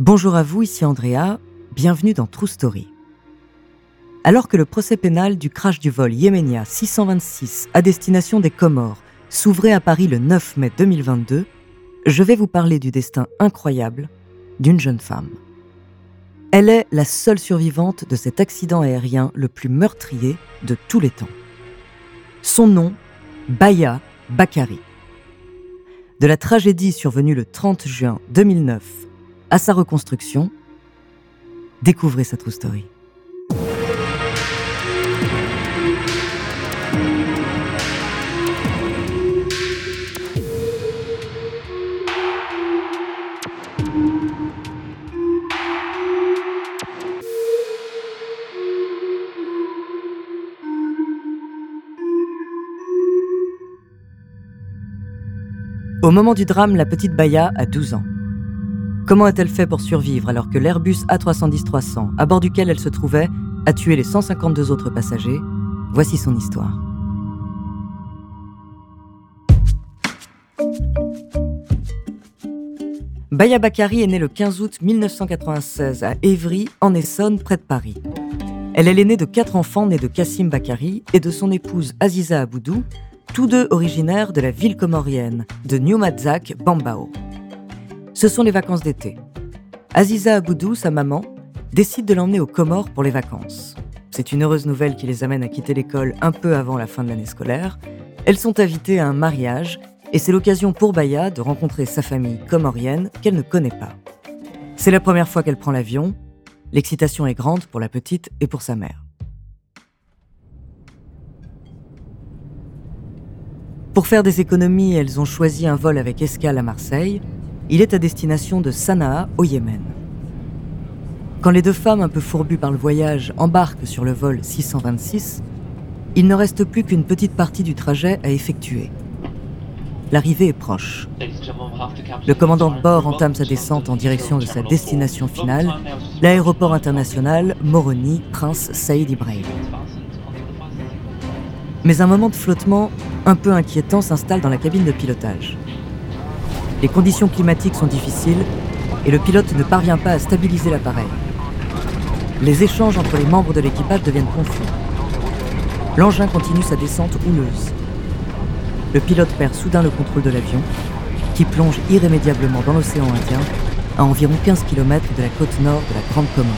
Bonjour à vous, ici Andrea, bienvenue dans True Story. Alors que le procès pénal du crash du vol Yéménia 626 à destination des Comores s'ouvrait à Paris le 9 mai 2022, je vais vous parler du destin incroyable d'une jeune femme. Elle est la seule survivante de cet accident aérien le plus meurtrier de tous les temps. Son nom, Baya Bakari. De la tragédie survenue le 30 juin 2009 à sa reconstruction, découvrez sa true story. Au moment du drame, la petite Baya a 12 ans. Comment a-t-elle fait pour survivre alors que l'Airbus A310-300, à bord duquel elle se trouvait, a tué les 152 autres passagers? Voici son histoire. Baya Bakari est née le 15 août 1996 à Évry, en Essonne, près de Paris. Elle est l'aînée de quatre enfants nés de Kassim Bakari et de son épouse Aziza Aboudou, tous deux originaires de la ville comorienne de New Madzak, Bambao. Ce sont les vacances d'été. Aziza Aboudou, sa maman, décide de l'emmener aux Comores pour les vacances. C'est une heureuse nouvelle qui les amène à quitter l'école un peu avant la fin de l'année scolaire. Elles sont invitées à un mariage et c'est l'occasion pour Baya de rencontrer sa famille comorienne qu'elle ne connaît pas. C'est la première fois qu'elle prend l'avion. L'excitation est grande pour la petite et pour sa mère. Pour faire des économies, elles ont choisi un vol avec escale à Marseille. Il est à destination de Sanaa, au Yémen. Quand les deux femmes, un peu fourbues par le voyage, embarquent sur le vol 626, il ne reste plus qu'une petite partie du trajet à effectuer. L'arrivée est proche. Le commandant de bord entame sa descente en direction de sa destination finale, l'aéroport international Moroni Prince Saïd Ibrahim. Mais un moment de flottement un peu inquiétant s'installe dans la cabine de pilotage. Les conditions climatiques sont difficiles et le pilote ne parvient pas à stabiliser l'appareil. Les échanges entre les membres de l'équipage deviennent confus. L'engin continue sa descente houleuse. Le pilote perd soudain le contrôle de l'avion, qui plonge irrémédiablement dans l'océan Indien, à environ 15 km de la côte nord de la Grande Comore.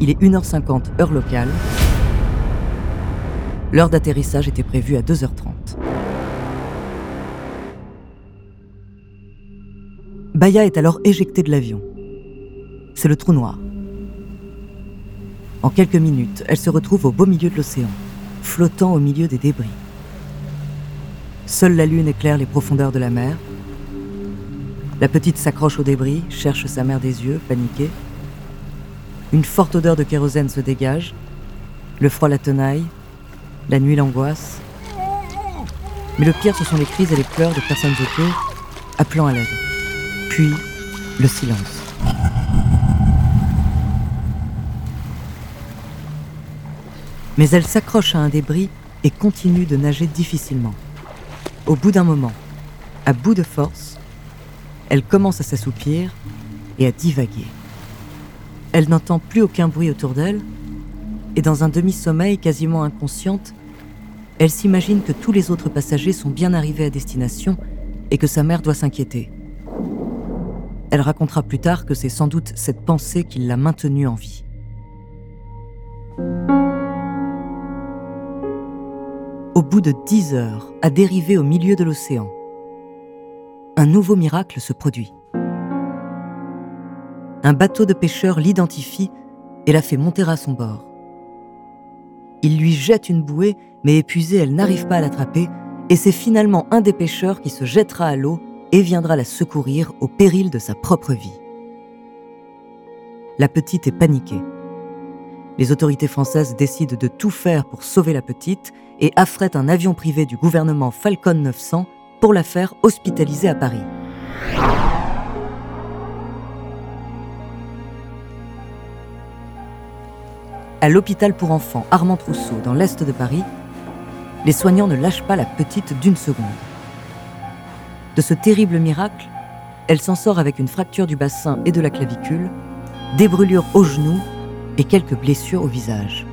Il est 1h50 heure locale. L'heure d'atterrissage était prévue à 2h30. Baya est alors éjectée de l'avion. C'est le trou noir. En quelques minutes, elle se retrouve au beau milieu de l'océan, flottant au milieu des débris. Seule la lune éclaire les profondeurs de la mer. La petite s'accroche aux débris, cherche sa mère des yeux, paniquée. Une forte odeur de kérosène se dégage. Le froid la tenaille. La nuit l'angoisse. Mais le pire, ce sont les cris et les pleurs de personnes autour, appelant à l'aide. Puis, le silence. Mais elle s'accroche à un débris et continue de nager difficilement. Au bout d'un moment, à bout de force, elle commence à s'assoupir et à divaguer. Elle n'entend plus aucun bruit autour d'elle, et dans un demi-sommeil quasiment inconsciente, elle s'imagine que tous les autres passagers sont bien arrivés à destination et que sa mère doit s'inquiéter. Elle racontera plus tard que c'est sans doute cette pensée qui l'a maintenue en vie. Au bout de dix heures, à dériver au milieu de l'océan, un nouveau miracle se produit. Un bateau de pêcheurs l'identifie et la fait monter à son bord. Il lui jette une bouée, mais épuisée, elle n'arrive pas à l'attraper, et c'est finalement un des pêcheurs qui se jettera à l'eau et viendra la secourir au péril de sa propre vie. La petite est paniquée. Les autorités françaises décident de tout faire pour sauver la petite et affrètent un avion privé du gouvernement Falcon 900 pour la faire hospitaliser à Paris. À l'hôpital pour enfants Armand Trousseau, dans l'est de Paris, les soignants ne lâchent pas la petite d'une seconde. De ce terrible miracle, elle s'en sort avec une fracture du bassin et de la clavicule, des brûlures au genou et quelques blessures au visage.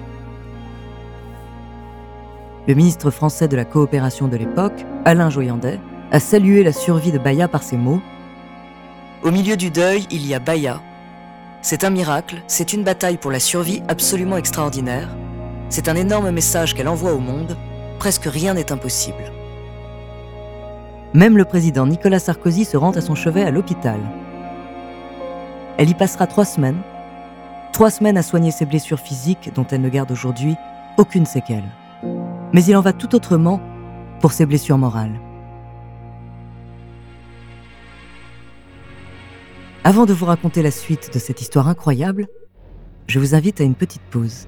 Le ministre français de la coopération de l'époque, Alain Joyandet, a salué la survie de Baya par ces mots Au milieu du deuil, il y a Baya, c'est un miracle, c'est une bataille pour la survie absolument extraordinaire. C'est un énorme message qu'elle envoie au monde. Presque rien n'est impossible. Même le président Nicolas Sarkozy se rend à son chevet à l'hôpital. Elle y passera trois semaines. Trois semaines à soigner ses blessures physiques dont elle ne garde aujourd'hui aucune séquelle. Mais il en va tout autrement pour ses blessures morales. Avant de vous raconter la suite de cette histoire incroyable, je vous invite à une petite pause.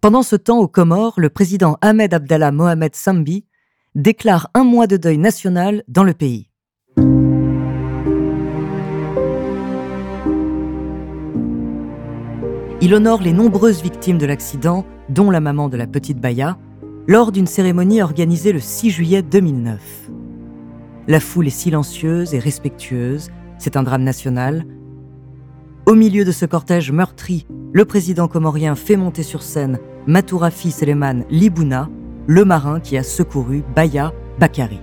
Pendant ce temps, aux Comores, le président Ahmed Abdallah Mohamed Sambi déclare un mois de deuil national dans le pays. Il honore les nombreuses victimes de l'accident, dont la maman de la petite Baya, lors d'une cérémonie organisée le 6 juillet 2009. La foule est silencieuse et respectueuse, c'est un drame national. Au milieu de ce cortège meurtri, le président comorien fait monter sur scène Matourafi Seleman Libouna, le marin qui a secouru Baya Bakari.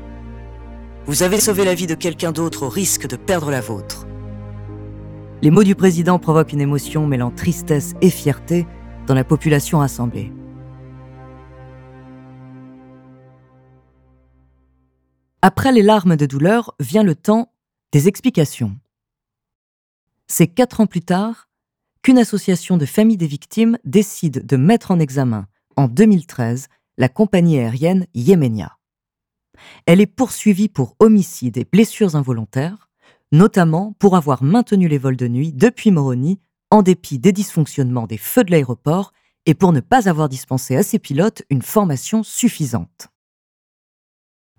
Vous avez sauvé la vie de quelqu'un d'autre au risque de perdre la vôtre. Les mots du président provoquent une émotion mêlant tristesse et fierté dans la population rassemblée. Après les larmes de douleur vient le temps des explications. C'est quatre ans plus tard qu'une association de familles des victimes décide de mettre en examen, en 2013, la compagnie aérienne Yemenia. Elle est poursuivie pour homicide et blessures involontaires, notamment pour avoir maintenu les vols de nuit depuis Moroni en dépit des dysfonctionnements des feux de l'aéroport et pour ne pas avoir dispensé à ses pilotes une formation suffisante.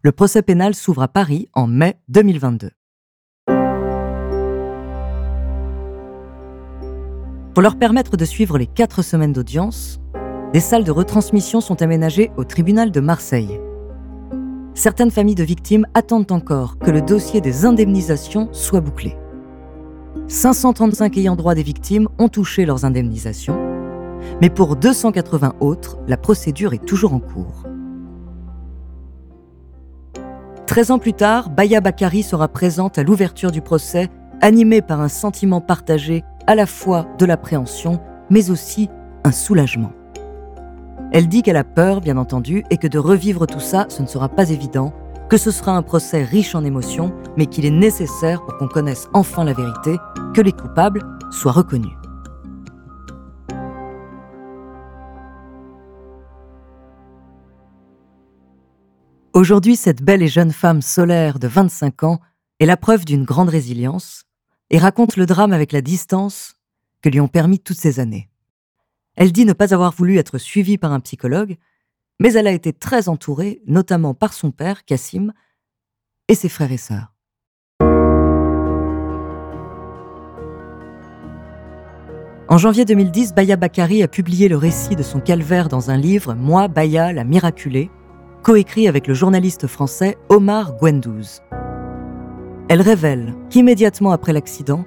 Le procès pénal s'ouvre à Paris en mai 2022. Pour leur permettre de suivre les quatre semaines d'audience, des salles de retransmission sont aménagées au tribunal de Marseille. Certaines familles de victimes attendent encore que le dossier des indemnisations soit bouclé. 535 ayants droit des victimes ont touché leurs indemnisations mais pour 280 autres, la procédure est toujours en cours. 13 ans plus tard, Baya Bakari sera présente à l'ouverture du procès, animée par un sentiment partagé à la fois de l'appréhension, mais aussi un soulagement. Elle dit qu'elle a peur, bien entendu, et que de revivre tout ça, ce ne sera pas évident, que ce sera un procès riche en émotions, mais qu'il est nécessaire pour qu'on connaisse enfin la vérité, que les coupables soient reconnus. Aujourd'hui, cette belle et jeune femme solaire de 25 ans est la preuve d'une grande résilience et raconte le drame avec la distance que lui ont permis toutes ces années. Elle dit ne pas avoir voulu être suivie par un psychologue, mais elle a été très entourée, notamment par son père, Cassim, et ses frères et sœurs. En janvier 2010, Baya Bakari a publié le récit de son calvaire dans un livre, Moi, Baya, la miraculée, coécrit avec le journaliste français Omar Gwendouz. Elle révèle qu'immédiatement après l'accident,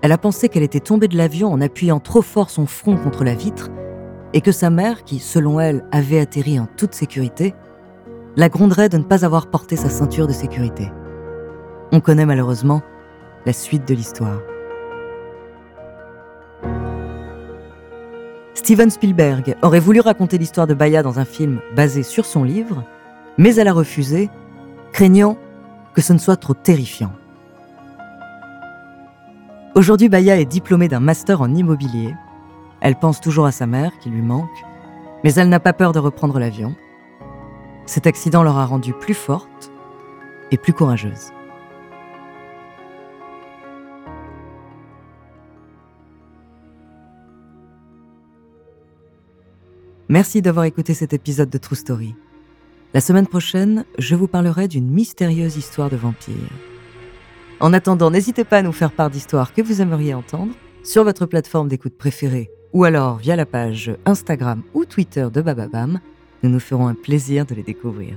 elle a pensé qu'elle était tombée de l'avion en appuyant trop fort son front contre la vitre et que sa mère, qui selon elle avait atterri en toute sécurité, la gronderait de ne pas avoir porté sa ceinture de sécurité. On connaît malheureusement la suite de l'histoire. Steven Spielberg aurait voulu raconter l'histoire de Baya dans un film basé sur son livre, mais elle a refusé, craignant que ce ne soit trop terrifiant. Aujourd'hui, Baya est diplômée d'un master en immobilier. Elle pense toujours à sa mère qui lui manque, mais elle n'a pas peur de reprendre l'avion. Cet accident l'aura rendue plus forte et plus courageuse. Merci d'avoir écouté cet épisode de True Story. La semaine prochaine, je vous parlerai d'une mystérieuse histoire de vampire. En attendant, n'hésitez pas à nous faire part d'histoires que vous aimeriez entendre sur votre plateforme d'écoute préférée ou alors via la page Instagram ou Twitter de Bababam. Nous nous ferons un plaisir de les découvrir.